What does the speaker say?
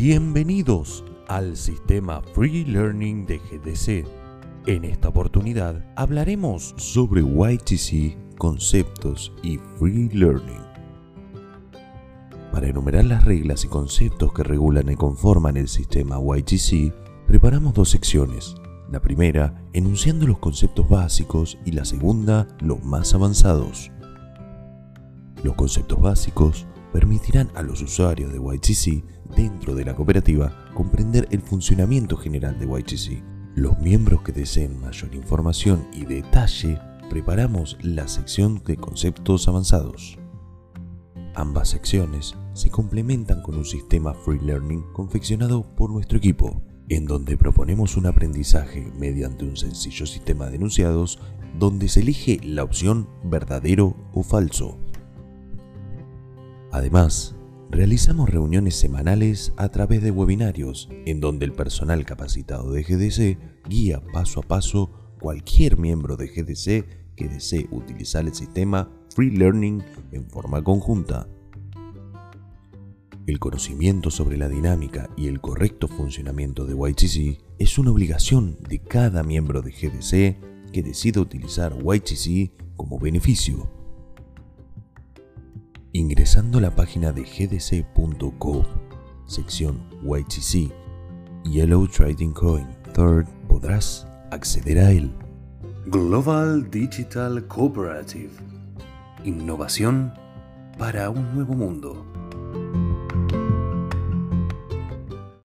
Bienvenidos al sistema Free Learning de GDC. En esta oportunidad hablaremos sobre YTC, conceptos y Free Learning. Para enumerar las reglas y conceptos que regulan y conforman el sistema YTC, preparamos dos secciones. La primera, enunciando los conceptos básicos y la segunda, los más avanzados. Los conceptos básicos permitirán a los usuarios de YTC dentro de la cooperativa comprender el funcionamiento general de YTC. Los miembros que deseen mayor información y detalle, preparamos la sección de conceptos avanzados. Ambas secciones se complementan con un sistema Free Learning confeccionado por nuestro equipo, en donde proponemos un aprendizaje mediante un sencillo sistema de enunciados donde se elige la opción verdadero o falso. Además, realizamos reuniones semanales a través de webinarios en donde el personal capacitado de GDC guía paso a paso cualquier miembro de GDC que desee utilizar el sistema Free Learning en forma conjunta. El conocimiento sobre la dinámica y el correcto funcionamiento de YTC es una obligación de cada miembro de GDC que decida utilizar YTC como beneficio ingresando a la página de gdc.co, sección YTC, Yellow Trading Coin Third, podrás acceder a él. Global Digital Cooperative. Innovación para un nuevo mundo.